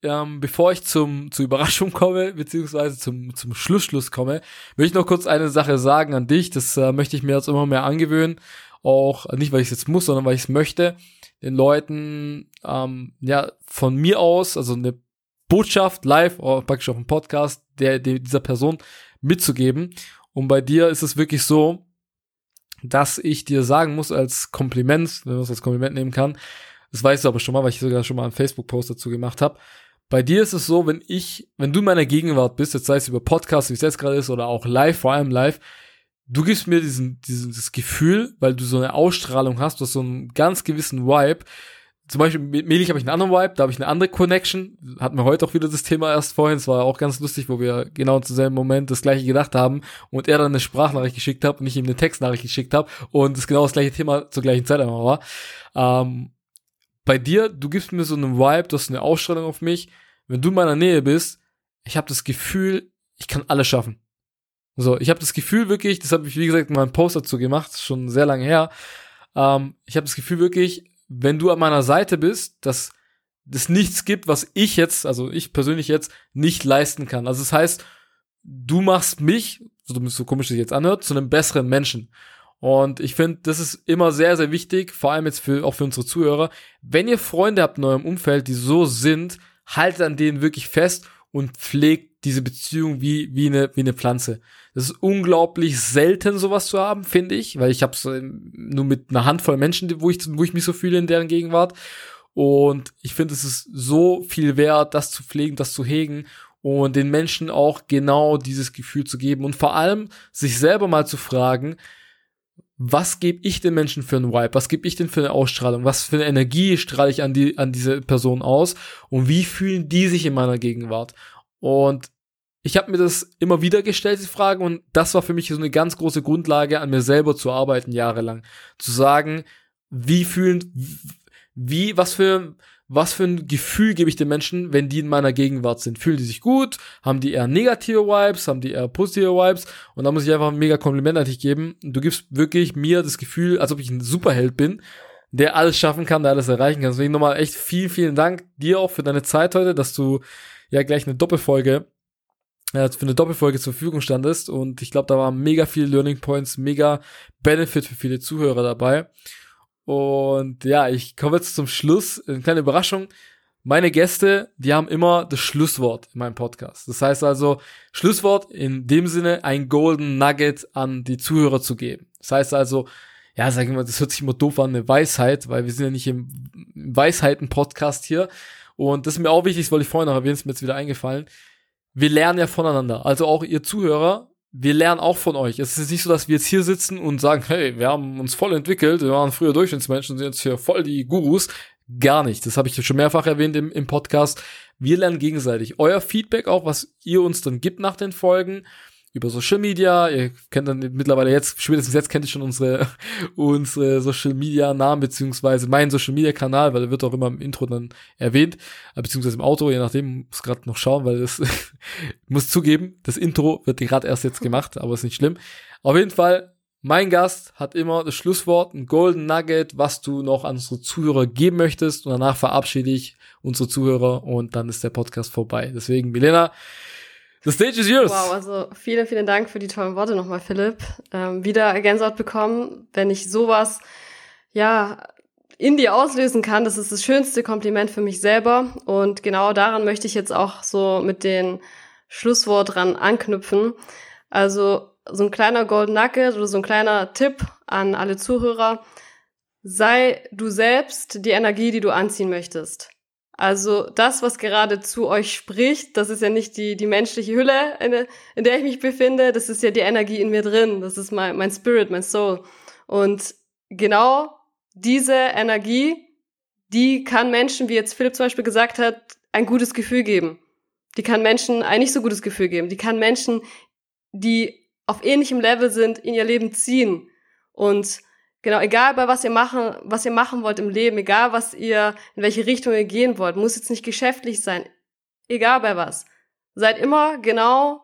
ähm, bevor ich zum, zur Überraschung komme, beziehungsweise zum, zum Schlussschluss komme, will ich noch kurz eine Sache sagen an dich. Das äh, möchte ich mir jetzt immer mehr angewöhnen. Auch nicht, weil ich es jetzt muss, sondern weil ich es möchte, den Leuten ähm, ja von mir aus, also eine Botschaft live oder praktisch auf dem Podcast der, der dieser Person mitzugeben. Und bei dir ist es wirklich so, dass ich dir sagen muss als Kompliment, wenn man es als Kompliment nehmen kann, das weißt du aber schon mal, weil ich sogar schon mal einen Facebook-Post dazu gemacht habe. Bei dir ist es so, wenn ich, wenn du in meiner Gegenwart bist, jetzt sei es über Podcast, wie es jetzt gerade ist, oder auch live, vor allem live, du gibst mir diesen, dieses Gefühl, weil du so eine Ausstrahlung hast, du hast so einen ganz gewissen Vibe. Zum Beispiel mit Melich habe ich einen anderen Vibe, da habe ich eine andere Connection. Hatten wir heute auch wieder das Thema erst vorhin. Es war auch ganz lustig, wo wir genau zu selben Moment das gleiche gedacht haben und er dann eine Sprachnachricht geschickt hat und ich ihm eine Textnachricht geschickt habe und es genau das gleiche Thema zur gleichen Zeit einmal war. Ähm, bei dir, du gibst mir so einen Vibe, du hast eine Ausstrahlung auf mich. Wenn du in meiner Nähe bist, ich habe das Gefühl, ich kann alles schaffen. So, ich habe das Gefühl wirklich, das habe ich wie gesagt mal einen Post dazu gemacht, schon sehr lange her. Ähm, ich habe das Gefühl wirklich, wenn du an meiner Seite bist, dass es nichts gibt, was ich jetzt, also ich persönlich jetzt nicht leisten kann. Also das heißt, du machst mich, so, so komisch sich jetzt anhört, zu einem besseren Menschen. Und ich finde, das ist immer sehr, sehr wichtig, vor allem jetzt für, auch für unsere Zuhörer. Wenn ihr Freunde habt in eurem Umfeld, die so sind, haltet an denen wirklich fest und pflegt diese Beziehung wie, wie, eine, wie eine Pflanze. Das ist unglaublich selten, sowas zu haben, finde ich, weil ich habe es nur mit einer Handvoll Menschen, wo ich, wo ich mich so fühle in deren Gegenwart. Und ich finde, es ist so viel wert, das zu pflegen, das zu hegen und den Menschen auch genau dieses Gefühl zu geben und vor allem sich selber mal zu fragen, was gebe ich den Menschen für einen Vibe? Was gebe ich denn für eine Ausstrahlung? Was für eine Energie strahle ich an die, an diese Person aus? Und wie fühlen die sich in meiner Gegenwart? Und ich habe mir das immer wieder gestellt, die Fragen, und das war für mich so eine ganz große Grundlage, an mir selber zu arbeiten, jahrelang. Zu sagen, wie fühlen, wie, was für, was für ein Gefühl gebe ich den Menschen, wenn die in meiner Gegenwart sind? Fühlen die sich gut? Haben die eher negative Vibes? Haben die eher positive Vibes? Und da muss ich einfach ein mega Kompliment an dich geben. Du gibst wirklich mir das Gefühl, als ob ich ein Superheld bin, der alles schaffen kann, der alles erreichen kann. Deswegen nochmal echt vielen, vielen Dank dir auch für deine Zeit heute, dass du ja gleich eine Doppelfolge äh, für eine Doppelfolge zur Verfügung standest und ich glaube, da waren mega viele Learning Points, mega Benefit für viele Zuhörer dabei. Und ja, ich komme jetzt zum Schluss. Eine kleine Überraschung. Meine Gäste, die haben immer das Schlusswort in meinem Podcast. Das heißt also, Schlusswort in dem Sinne, ein Golden Nugget an die Zuhörer zu geben. Das heißt also, ja, sag ich mal, das hört sich immer doof an, eine Weisheit, weil wir sind ja nicht im Weisheiten-Podcast hier. Und das ist mir auch wichtig, das wollte ich vorhin noch erwähnen, ist mir jetzt wieder eingefallen. Wir lernen ja voneinander. Also auch ihr Zuhörer, wir lernen auch von euch. Es ist nicht so, dass wir jetzt hier sitzen und sagen, hey, wir haben uns voll entwickelt, wir waren früher Durchschnittsmenschen sind jetzt hier voll die Gurus. Gar nicht. Das habe ich schon mehrfach erwähnt im, im Podcast. Wir lernen gegenseitig. Euer Feedback auch, was ihr uns dann gibt nach den Folgen, über Social Media. Ihr kennt dann mittlerweile jetzt, spätestens jetzt kennt ihr schon unsere, unsere Social Media Namen, beziehungsweise meinen Social Media Kanal, weil der wird auch immer im Intro dann erwähnt, äh, beziehungsweise im Auto, je nachdem, muss gerade noch schauen, weil das, muss zugeben, das Intro wird gerade erst jetzt gemacht, aber ist nicht schlimm. Auf jeden Fall, mein Gast hat immer das Schlusswort, ein Golden Nugget, was du noch an unsere Zuhörer geben möchtest und danach verabschiede ich unsere Zuhörer und dann ist der Podcast vorbei. Deswegen, Milena, The stage is yours. Wow, also vielen, vielen Dank für die tollen Worte nochmal, Philipp. Ähm, wieder Gänsehaut bekommen, wenn ich sowas, ja, in dir auslösen kann. Das ist das schönste Kompliment für mich selber. Und genau daran möchte ich jetzt auch so mit den Schlusswort dran anknüpfen. Also so ein kleiner Golden Nugget oder so ein kleiner Tipp an alle Zuhörer. Sei du selbst die Energie, die du anziehen möchtest. Also das, was gerade zu euch spricht, das ist ja nicht die, die menschliche Hülle, in, in der ich mich befinde, das ist ja die Energie in mir drin, das ist mein, mein Spirit, mein Soul. Und genau diese Energie, die kann Menschen, wie jetzt Philipp zum Beispiel gesagt hat, ein gutes Gefühl geben. Die kann Menschen ein nicht so gutes Gefühl geben. Die kann Menschen, die auf ähnlichem Level sind, in ihr Leben ziehen. Und Genau, egal bei was ihr machen, was ihr machen wollt im Leben, egal was ihr, in welche Richtung ihr gehen wollt, muss jetzt nicht geschäftlich sein, egal bei was. Seid immer genau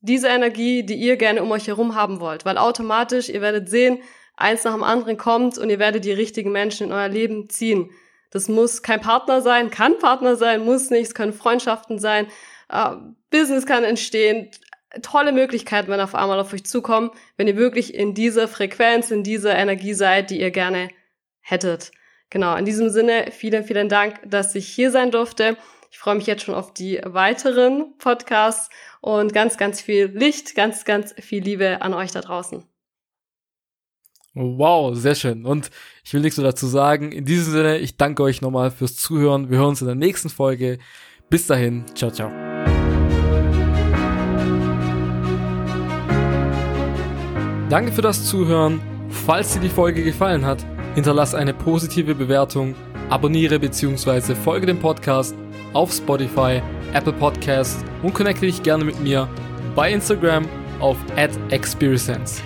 diese Energie, die ihr gerne um euch herum haben wollt, weil automatisch, ihr werdet sehen, eins nach dem anderen kommt und ihr werdet die richtigen Menschen in euer Leben ziehen. Das muss kein Partner sein, kann Partner sein, muss nicht, es können Freundschaften sein, äh, Business kann entstehen, tolle Möglichkeiten, wenn auf einmal auf euch zukommen, wenn ihr wirklich in dieser Frequenz, in dieser Energie seid, die ihr gerne hättet. Genau, in diesem Sinne, vielen, vielen Dank, dass ich hier sein durfte. Ich freue mich jetzt schon auf die weiteren Podcasts und ganz, ganz viel Licht, ganz, ganz viel Liebe an euch da draußen. Wow, sehr schön. Und ich will nichts mehr dazu sagen. In diesem Sinne, ich danke euch nochmal fürs Zuhören. Wir hören uns in der nächsten Folge. Bis dahin, ciao, ciao. Danke für das Zuhören. Falls dir die Folge gefallen hat, hinterlass eine positive Bewertung, abonniere bzw. folge dem Podcast auf Spotify, Apple Podcasts und connecte dich gerne mit mir bei Instagram auf @experience.